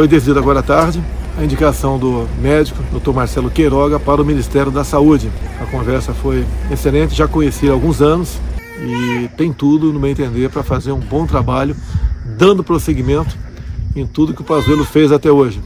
Foi decidido agora à tarde a indicação do médico, Dr. Marcelo Queiroga, para o Ministério da Saúde. A conversa foi excelente, já conheci há alguns anos e tem tudo, no meu entender, para fazer um bom trabalho, dando prosseguimento em tudo que o Pazuello fez até hoje.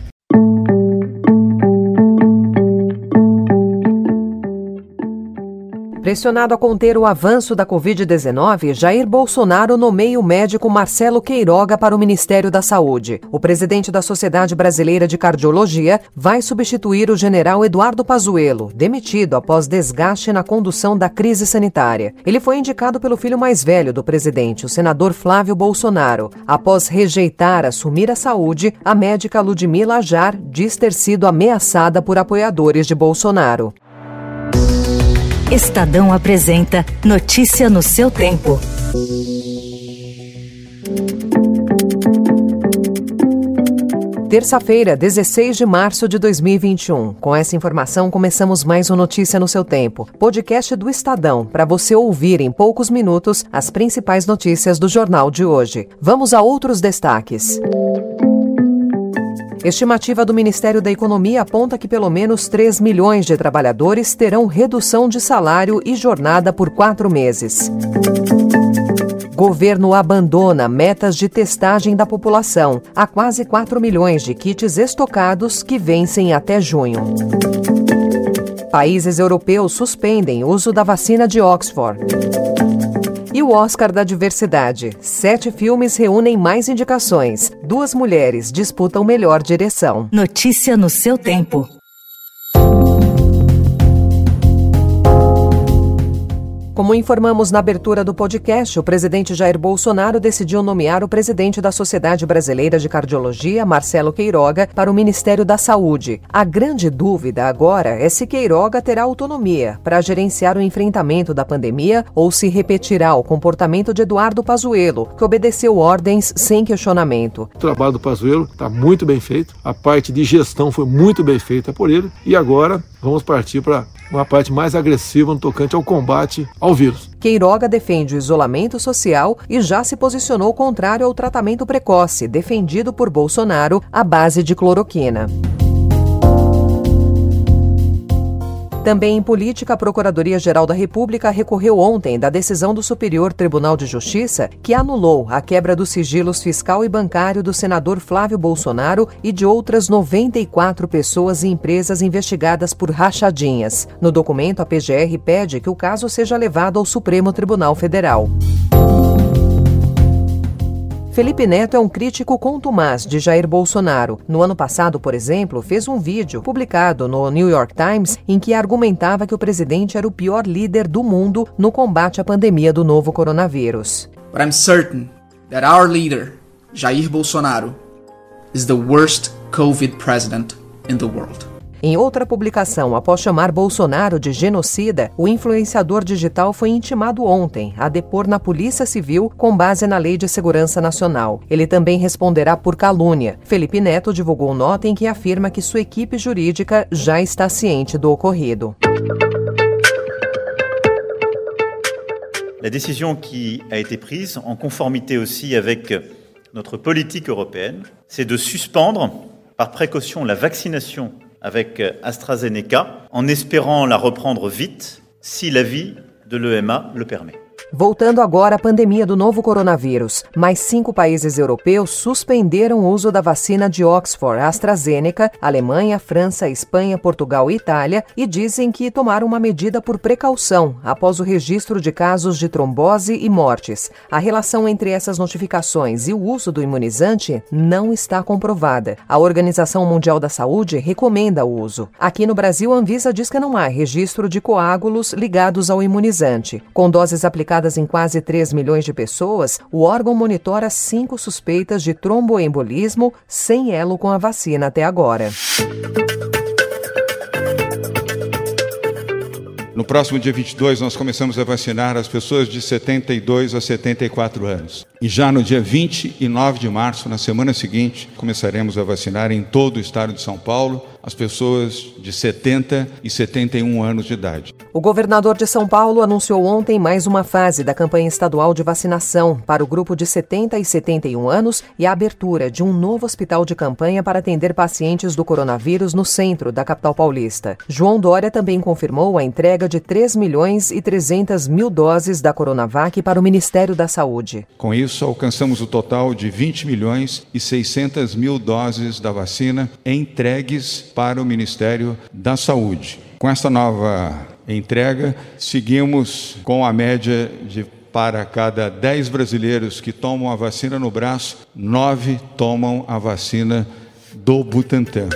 Pressionado a conter o avanço da Covid-19, Jair Bolsonaro nomeia o médico Marcelo Queiroga para o Ministério da Saúde. O presidente da Sociedade Brasileira de Cardiologia vai substituir o general Eduardo Pazuello, demitido após desgaste na condução da crise sanitária. Ele foi indicado pelo filho mais velho do presidente, o senador Flávio Bolsonaro. Após rejeitar assumir a saúde, a médica Ludmila Ajar diz ter sido ameaçada por apoiadores de Bolsonaro. Estadão apresenta Notícia no seu tempo. Terça-feira, 16 de março de 2021. Com essa informação, começamos mais um Notícia no seu tempo. Podcast do Estadão, para você ouvir em poucos minutos as principais notícias do jornal de hoje. Vamos a outros destaques. Estimativa do Ministério da Economia aponta que pelo menos 3 milhões de trabalhadores terão redução de salário e jornada por quatro meses. Governo abandona metas de testagem da população. Há quase 4 milhões de kits estocados que vencem até junho. Países europeus suspendem uso da vacina de Oxford. E o Oscar da Diversidade. Sete filmes reúnem mais indicações. Duas mulheres disputam melhor direção. Notícia no seu tempo. Como informamos na abertura do podcast, o presidente Jair Bolsonaro decidiu nomear o presidente da Sociedade Brasileira de Cardiologia, Marcelo Queiroga, para o Ministério da Saúde. A grande dúvida agora é se Queiroga terá autonomia para gerenciar o enfrentamento da pandemia ou se repetirá o comportamento de Eduardo Pazuello, que obedeceu ordens sem questionamento. O trabalho do Pazuello está muito bem feito, a parte de gestão foi muito bem feita por ele e agora vamos partir para uma parte mais agressiva no tocante ao combate ao vírus. Queiroga defende o isolamento social e já se posicionou contrário ao tratamento precoce, defendido por Bolsonaro à base de cloroquina. Também em política, a Procuradoria-Geral da República recorreu ontem da decisão do Superior Tribunal de Justiça que anulou a quebra dos sigilos fiscal e bancário do senador Flávio Bolsonaro e de outras 94 pessoas e empresas investigadas por rachadinhas. No documento, a PGR pede que o caso seja levado ao Supremo Tribunal Federal. Felipe Neto é um crítico contumaz de Jair Bolsonaro. No ano passado, por exemplo, fez um vídeo publicado no New York Times em que argumentava que o presidente era o pior líder do mundo no combate à pandemia do novo coronavírus. But I'm certain that our leader, Jair Bolsonaro, is the worst COVID president in the world. Em outra publicação, após chamar Bolsonaro de genocida, o influenciador digital foi intimado ontem a depor na Polícia Civil com base na Lei de Segurança Nacional. Ele também responderá por calúnia. Felipe Neto divulgou nota em que afirma que sua equipe jurídica já está ciente do ocorrido. La décision qui a été prise, en conformité aussi avec notre politique européenne, c'est de suspendre par précaution la vaccination avec AstraZeneca, en espérant la reprendre vite si l'avis de l'EMA le permet. Voltando agora à pandemia do novo coronavírus, mais cinco países europeus suspenderam o uso da vacina de Oxford AstraZeneca, Alemanha, França, Espanha, Portugal e Itália, e dizem que tomaram uma medida por precaução após o registro de casos de trombose e mortes. A relação entre essas notificações e o uso do imunizante não está comprovada. A Organização Mundial da Saúde recomenda o uso. Aqui no Brasil, a Anvisa diz que não há registro de coágulos ligados ao imunizante. Com doses aplicadas em quase 3 milhões de pessoas, o órgão monitora cinco suspeitas de tromboembolismo sem elo com a vacina até agora. No próximo dia 22, nós começamos a vacinar as pessoas de 72 a 74 anos. E já no dia 29 de março, na semana seguinte, começaremos a vacinar em todo o estado de São Paulo as pessoas de 70 e 71 anos de idade. O governador de São Paulo anunciou ontem mais uma fase da campanha estadual de vacinação para o grupo de 70 e 71 anos e a abertura de um novo hospital de campanha para atender pacientes do coronavírus no centro da capital paulista. João Dória também confirmou a entrega de 3 milhões e 300 mil doses da Coronavac para o Ministério da Saúde. Com isso, alcançamos o total de 20 milhões e 600 mil doses da vacina entregues para o Ministério da Saúde. Com essa nova entrega, seguimos com a média de para cada 10 brasileiros que tomam a vacina no braço, 9 tomam a vacina do Butantan.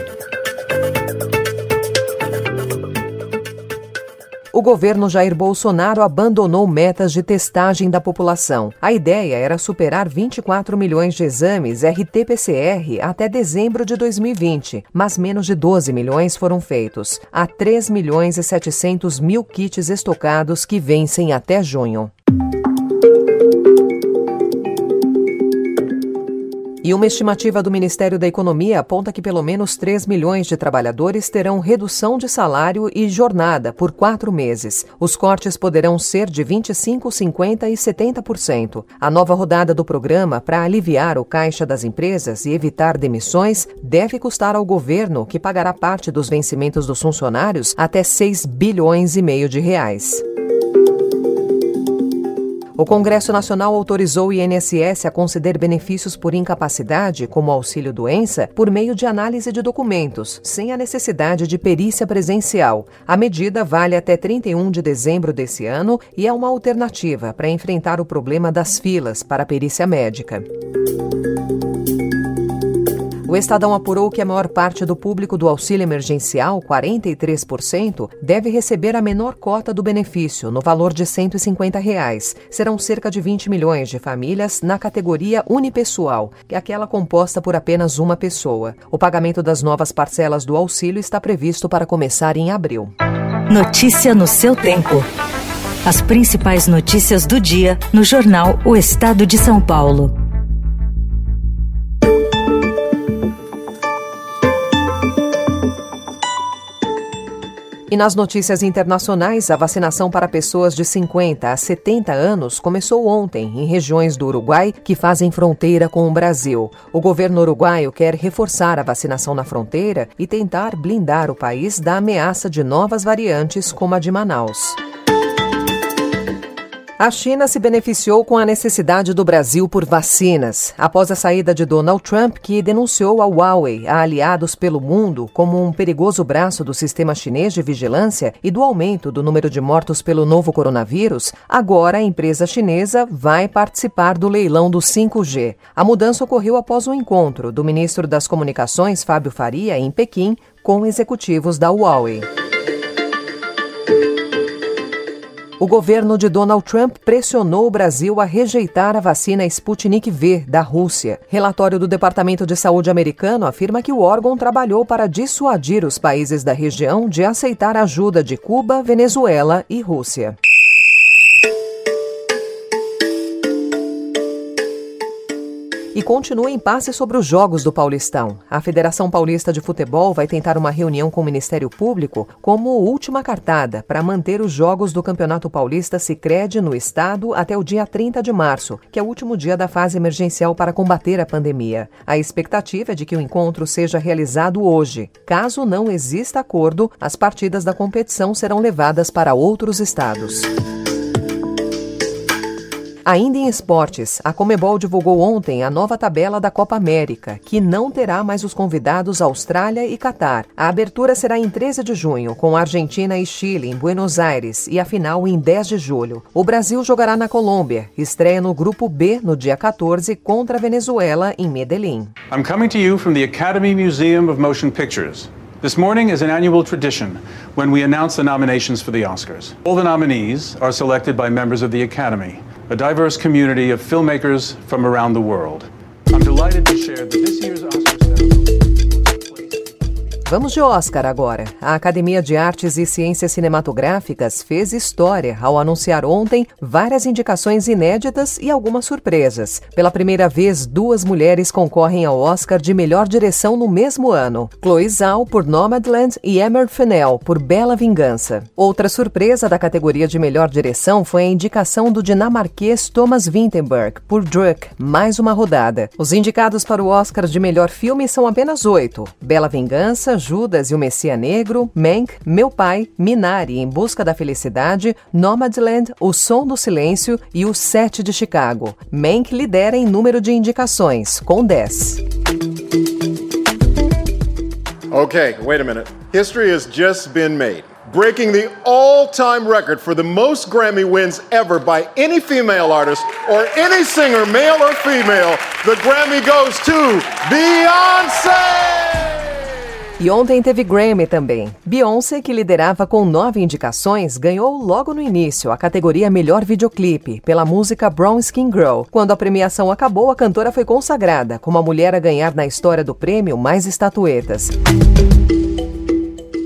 O governo Jair Bolsonaro abandonou metas de testagem da população. A ideia era superar 24 milhões de exames RT-PCR até dezembro de 2020, mas menos de 12 milhões foram feitos. Há 3 milhões e 700 mil kits estocados que vencem até junho. E uma estimativa do Ministério da Economia aponta que pelo menos 3 milhões de trabalhadores terão redução de salário e jornada por quatro meses. Os cortes poderão ser de 25%, 50% e 70%. A nova rodada do programa para aliviar o caixa das empresas e evitar demissões deve custar ao governo, que pagará parte dos vencimentos dos funcionários, até 6 bilhões e meio de reais. O Congresso Nacional autorizou o INSS a conceder benefícios por incapacidade, como auxílio-doença, por meio de análise de documentos, sem a necessidade de perícia presencial. A medida vale até 31 de dezembro desse ano e é uma alternativa para enfrentar o problema das filas para a perícia médica. O Estadão apurou que a maior parte do público do auxílio emergencial, 43%, deve receber a menor cota do benefício, no valor de 150 reais. Serão cerca de 20 milhões de famílias na categoria unipessoal, que é aquela composta por apenas uma pessoa. O pagamento das novas parcelas do auxílio está previsto para começar em abril. Notícia no seu tempo. As principais notícias do dia no jornal O Estado de São Paulo. E nas notícias internacionais, a vacinação para pessoas de 50 a 70 anos começou ontem em regiões do Uruguai que fazem fronteira com o Brasil. O governo uruguaio quer reforçar a vacinação na fronteira e tentar blindar o país da ameaça de novas variantes como a de Manaus. A China se beneficiou com a necessidade do Brasil por vacinas, após a saída de Donald Trump, que denunciou a Huawei a aliados pelo mundo como um perigoso braço do sistema chinês de vigilância e do aumento do número de mortos pelo novo coronavírus. Agora a empresa chinesa vai participar do leilão do 5G. A mudança ocorreu após o um encontro do ministro das Comunicações, Fábio Faria, em Pequim, com executivos da Huawei. O governo de Donald Trump pressionou o Brasil a rejeitar a vacina Sputnik V da Rússia. Relatório do Departamento de Saúde americano afirma que o órgão trabalhou para dissuadir os países da região de aceitar ajuda de Cuba, Venezuela e Rússia. E continua em passe sobre os jogos do Paulistão. A Federação Paulista de Futebol vai tentar uma reunião com o Ministério Público como última cartada para manter os jogos do Campeonato Paulista Sicredi no estado até o dia 30 de março, que é o último dia da fase emergencial para combater a pandemia. A expectativa é de que o encontro seja realizado hoje. Caso não exista acordo, as partidas da competição serão levadas para outros estados. Ainda em esportes, a Comebol divulgou ontem a nova tabela da Copa América, que não terá mais os convidados Austrália e Catar. A abertura será em 13 de junho, com Argentina e Chile em Buenos Aires e a final em 10 de julho. O Brasil jogará na Colômbia, estreia no grupo B no dia 14 contra a Venezuela em Medellín. I'm coming to you from the Academy Museum of Motion Pictures. This morning is an annual tradition when we announce the nominations for the Oscars. All the nominees are selected by members of the Academy. A diverse community of filmmakers from around the world. I'm delighted to share that this year's Oscar ceremony Vamos de Oscar agora. A Academia de Artes e Ciências Cinematográficas fez história ao anunciar ontem várias indicações inéditas e algumas surpresas. Pela primeira vez, duas mulheres concorrem ao Oscar de melhor direção no mesmo ano: Chloe Zhao por Nomadland e Emer Fennell por Bela Vingança. Outra surpresa da categoria de melhor direção foi a indicação do dinamarquês Thomas Vinterberg por Druk, mais uma rodada. Os indicados para o Oscar de melhor filme são apenas oito: Bela Vingança, Judas e o Messias Negro, Mank, Meu Pai, Minari, Em Busca da Felicidade, Nomadland, O Som do Silêncio e O Sete de Chicago. Mank lidera em número de indicações, com 10. Okay, wait a minute. History has just been made. breaking the all time record for the most Grammy wins ever by any female artist or any singer, male or female. The Grammy goes to Beyoncé! E ontem teve Grammy também. Beyoncé, que liderava com nove indicações, ganhou logo no início a categoria Melhor Videoclipe pela música Brown Skin Girl. Quando a premiação acabou, a cantora foi consagrada como a mulher a ganhar na história do prêmio mais estatuetas.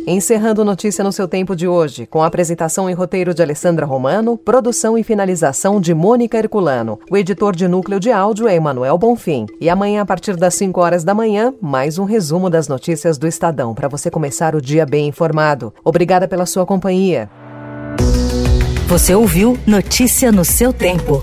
Encerrando notícia no seu tempo de hoje, com a apresentação e roteiro de Alessandra Romano, produção e finalização de Mônica Herculano. O editor de núcleo de áudio é Emanuel Bonfim. E amanhã, a partir das 5 horas da manhã, mais um resumo das notícias do Estadão, para você começar o dia bem informado. Obrigada pela sua companhia. Você ouviu Notícia no seu tempo.